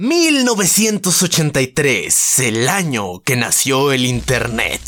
1983, el año que nació el Internet.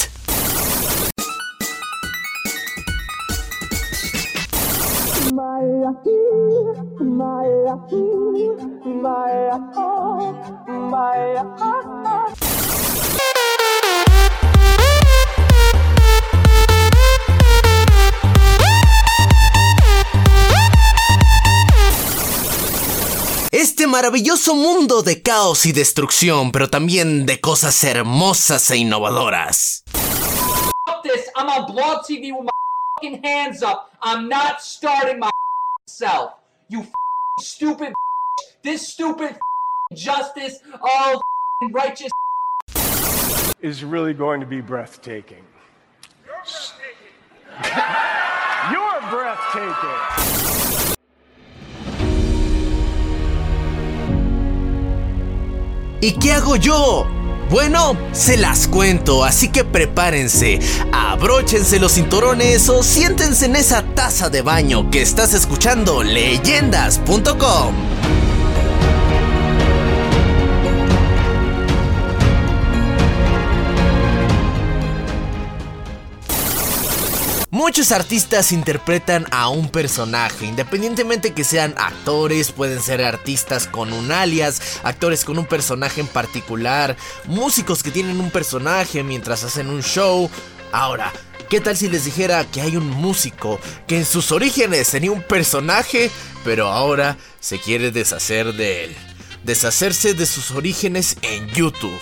Este maravilloso mundo de caos y destrucción, pero también de cosas hermosas e innovadoras. this. I'm on Blog TV with my hands up. I'm not starting my self. You stupid. This stupid justice of righteous. is really going to be breathtaking. You're breathtaking. ¿Y qué hago yo? Bueno, se las cuento, así que prepárense, abróchense los cinturones o siéntense en esa taza de baño que estás escuchando leyendas.com. Muchos artistas interpretan a un personaje, independientemente que sean actores, pueden ser artistas con un alias, actores con un personaje en particular, músicos que tienen un personaje mientras hacen un show. Ahora, ¿qué tal si les dijera que hay un músico que en sus orígenes tenía un personaje, pero ahora se quiere deshacer de él? Deshacerse de sus orígenes en YouTube.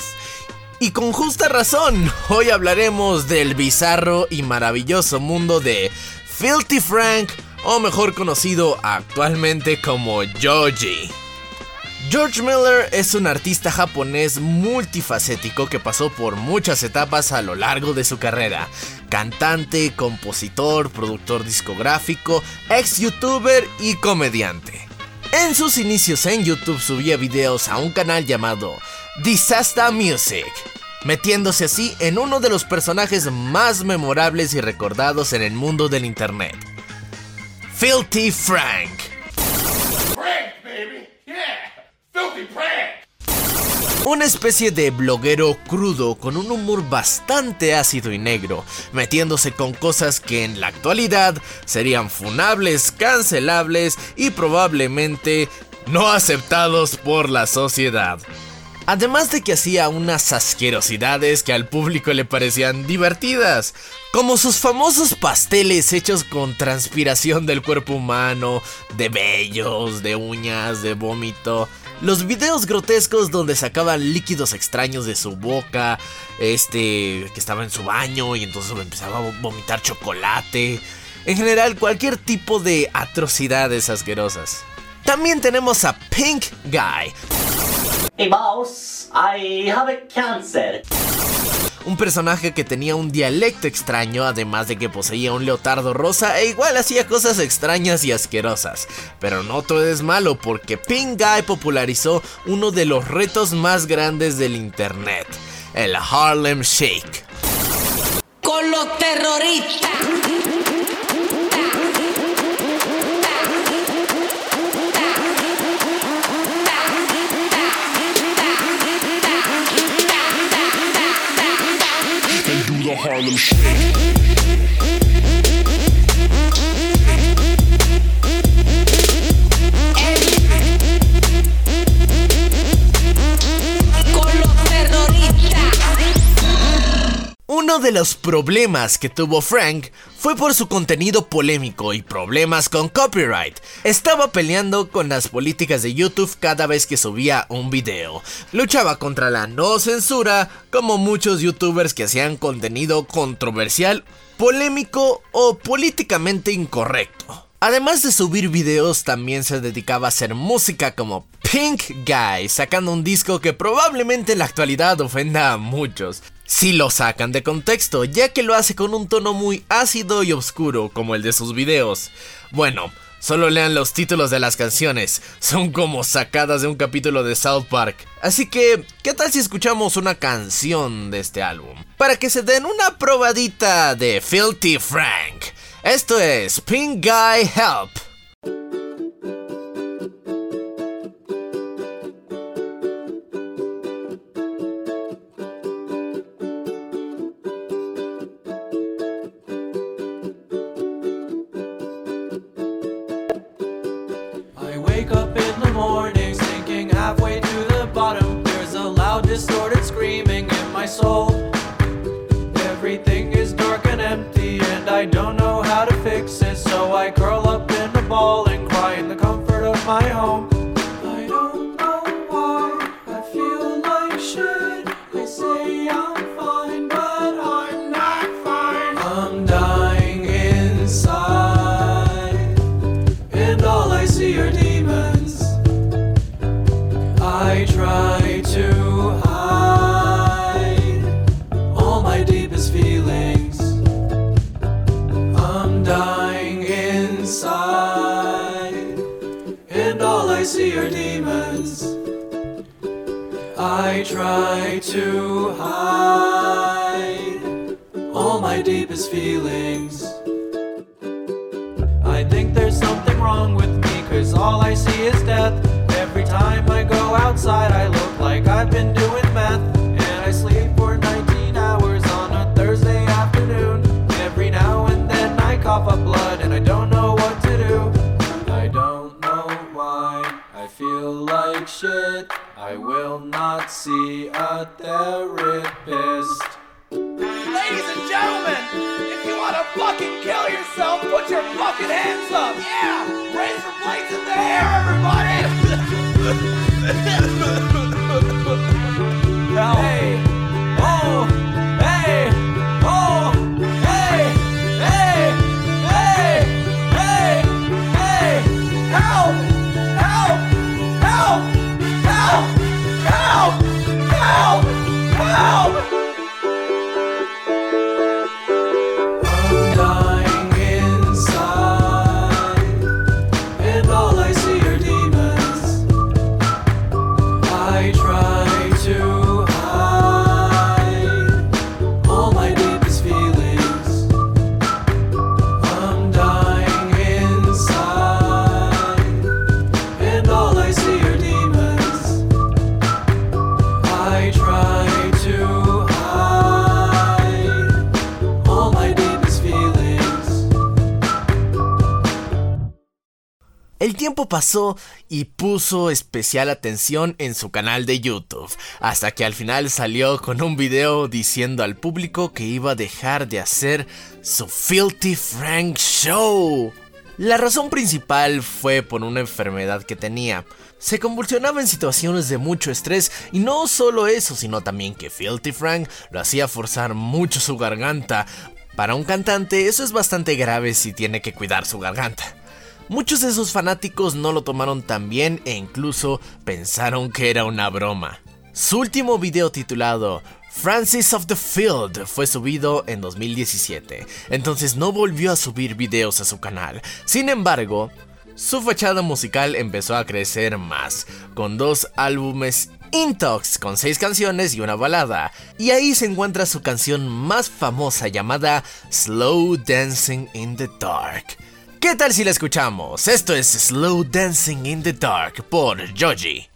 Y con justa razón, hoy hablaremos del bizarro y maravilloso mundo de Filthy Frank, o mejor conocido actualmente como Joji. George Miller es un artista japonés multifacético que pasó por muchas etapas a lo largo de su carrera. Cantante, compositor, productor discográfico, ex youtuber y comediante. En sus inicios en YouTube subía videos a un canal llamado Disaster Music, metiéndose así en uno de los personajes más memorables y recordados en el mundo del internet. Filthy Frank. Prank, baby! Yeah! Filthy prank! Una especie de bloguero crudo con un humor bastante ácido y negro, metiéndose con cosas que en la actualidad serían funables, cancelables y probablemente no aceptados por la sociedad. Además de que hacía unas asquerosidades que al público le parecían divertidas, como sus famosos pasteles hechos con transpiración del cuerpo humano, de vellos, de uñas, de vómito, los videos grotescos donde sacaban líquidos extraños de su boca, este que estaba en su baño y entonces empezaba a vomitar chocolate, en general cualquier tipo de atrocidades asquerosas. También tenemos a Pink Guy, Hey mouse, I have a cancer. un personaje que tenía un dialecto extraño, además de que poseía un leotardo rosa e igual hacía cosas extrañas y asquerosas. Pero no todo es malo porque Pink Guy popularizó uno de los retos más grandes del internet, el Harlem Shake. con los terroristas. Uno de los problemas que tuvo Frank fue por su contenido polémico y problemas con copyright. Estaba peleando con las políticas de YouTube cada vez que subía un video. Luchaba contra la no censura, como muchos youtubers que hacían contenido controversial, polémico o políticamente incorrecto. Además de subir videos, también se dedicaba a hacer música como Pink Guy, sacando un disco que probablemente en la actualidad ofenda a muchos. Si lo sacan de contexto, ya que lo hace con un tono muy ácido y oscuro, como el de sus videos. Bueno, solo lean los títulos de las canciones, son como sacadas de un capítulo de South Park. Así que, ¿qué tal si escuchamos una canción de este álbum? Para que se den una probadita de Filthy Frank. Esto es Pink Guy Help. soul. Everything is dark and empty, and I don't know. I try to hide all my deepest feelings. I think there's something wrong with me, cause all I see is death. Every time I go outside, I look like I've been doing meth. And I sleep for 19 hours on a Thursday afternoon. Every now and then I cough up blood, and I don't know what to do. I don't know why I feel like shit. I will not see a therapist. Ladies and gentlemen, if you want to fucking kill yourself, put your fucking hands up. Yeah, razor blades in the air, everybody. Hey, oh, pasó y puso especial atención en su canal de YouTube, hasta que al final salió con un video diciendo al público que iba a dejar de hacer su Filthy Frank Show. La razón principal fue por una enfermedad que tenía. Se convulsionaba en situaciones de mucho estrés y no solo eso, sino también que Filthy Frank lo hacía forzar mucho su garganta. Para un cantante eso es bastante grave si tiene que cuidar su garganta. Muchos de sus fanáticos no lo tomaron tan bien e incluso pensaron que era una broma. Su último video titulado Francis of the Field fue subido en 2017, entonces no volvió a subir videos a su canal. Sin embargo, su fachada musical empezó a crecer más, con dos álbumes Intox con seis canciones y una balada. Y ahí se encuentra su canción más famosa llamada Slow Dancing in the Dark. ¿Qué tal si la escuchamos? Esto es Slow Dancing in the Dark por Joji.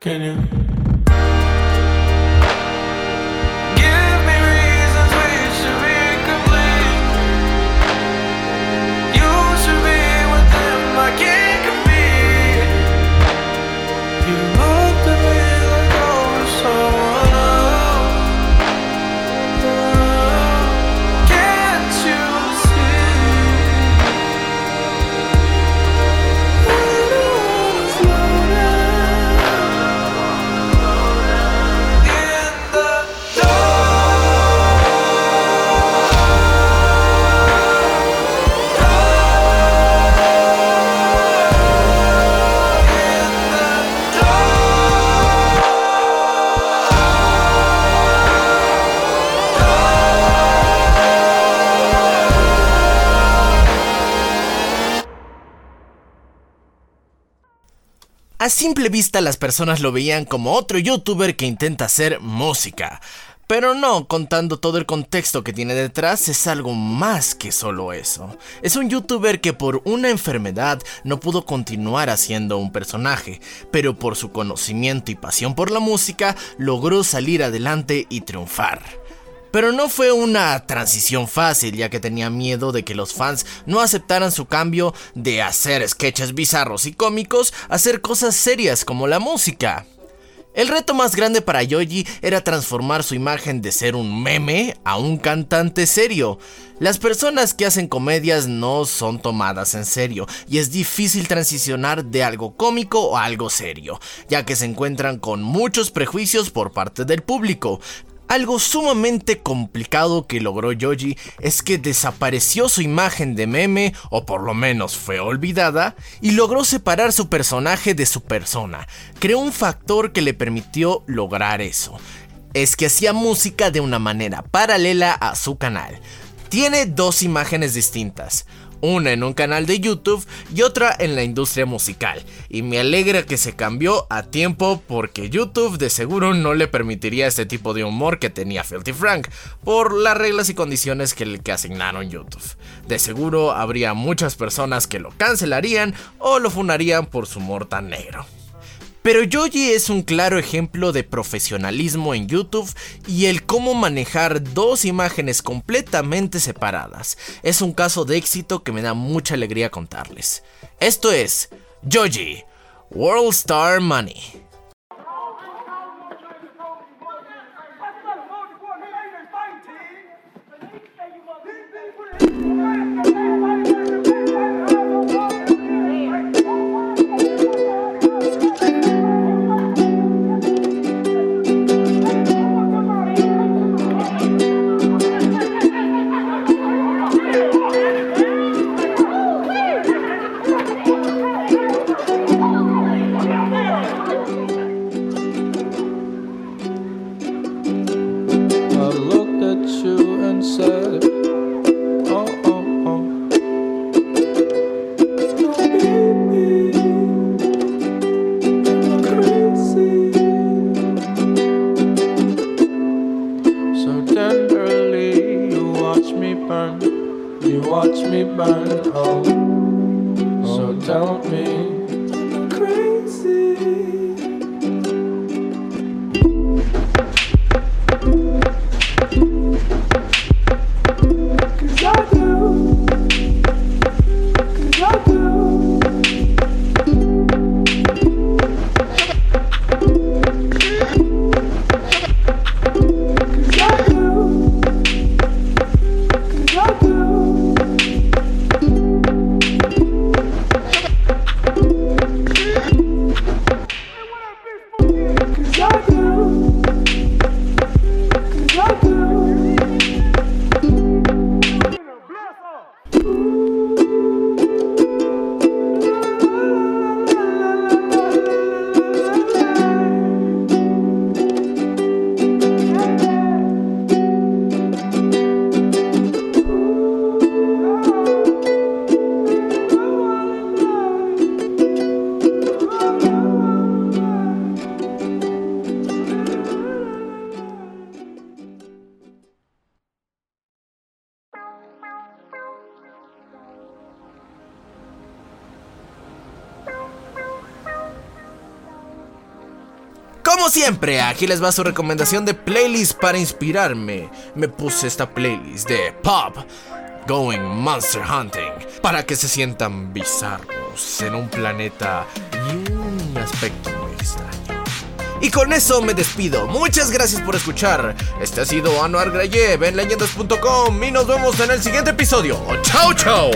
Can A simple vista las personas lo veían como otro youtuber que intenta hacer música. Pero no, contando todo el contexto que tiene detrás, es algo más que solo eso. Es un youtuber que por una enfermedad no pudo continuar haciendo un personaje, pero por su conocimiento y pasión por la música logró salir adelante y triunfar. Pero no fue una transición fácil, ya que tenía miedo de que los fans no aceptaran su cambio de hacer sketches bizarros y cómicos a hacer cosas serias como la música. El reto más grande para Yoji era transformar su imagen de ser un meme a un cantante serio. Las personas que hacen comedias no son tomadas en serio y es difícil transicionar de algo cómico a algo serio, ya que se encuentran con muchos prejuicios por parte del público. Algo sumamente complicado que logró Yoji es que desapareció su imagen de meme, o por lo menos fue olvidada, y logró separar su personaje de su persona. Creó un factor que le permitió lograr eso. Es que hacía música de una manera paralela a su canal. Tiene dos imágenes distintas una en un canal de YouTube y otra en la industria musical. Y me alegra que se cambió a tiempo porque YouTube de seguro no le permitiría este tipo de humor que tenía Filthy Frank por las reglas y condiciones que le asignaron YouTube. De seguro habría muchas personas que lo cancelarían o lo funarían por su humor tan negro. Pero Yoji es un claro ejemplo de profesionalismo en YouTube y el cómo manejar dos imágenes completamente separadas. Es un caso de éxito que me da mucha alegría contarles. Esto es Yoji, World Star Money. Me burn. Oh, so me, I'm crazy. Siempre, aquí les va su recomendación de playlist para inspirarme. Me puse esta playlist de Pop Going Monster Hunting para que se sientan bizarros en un planeta y un aspecto muy extraño. Y con eso me despido. Muchas gracias por escuchar. Este ha sido Anuar Grayev en leyendas.com y nos vemos en el siguiente episodio. ¡Chao, chao!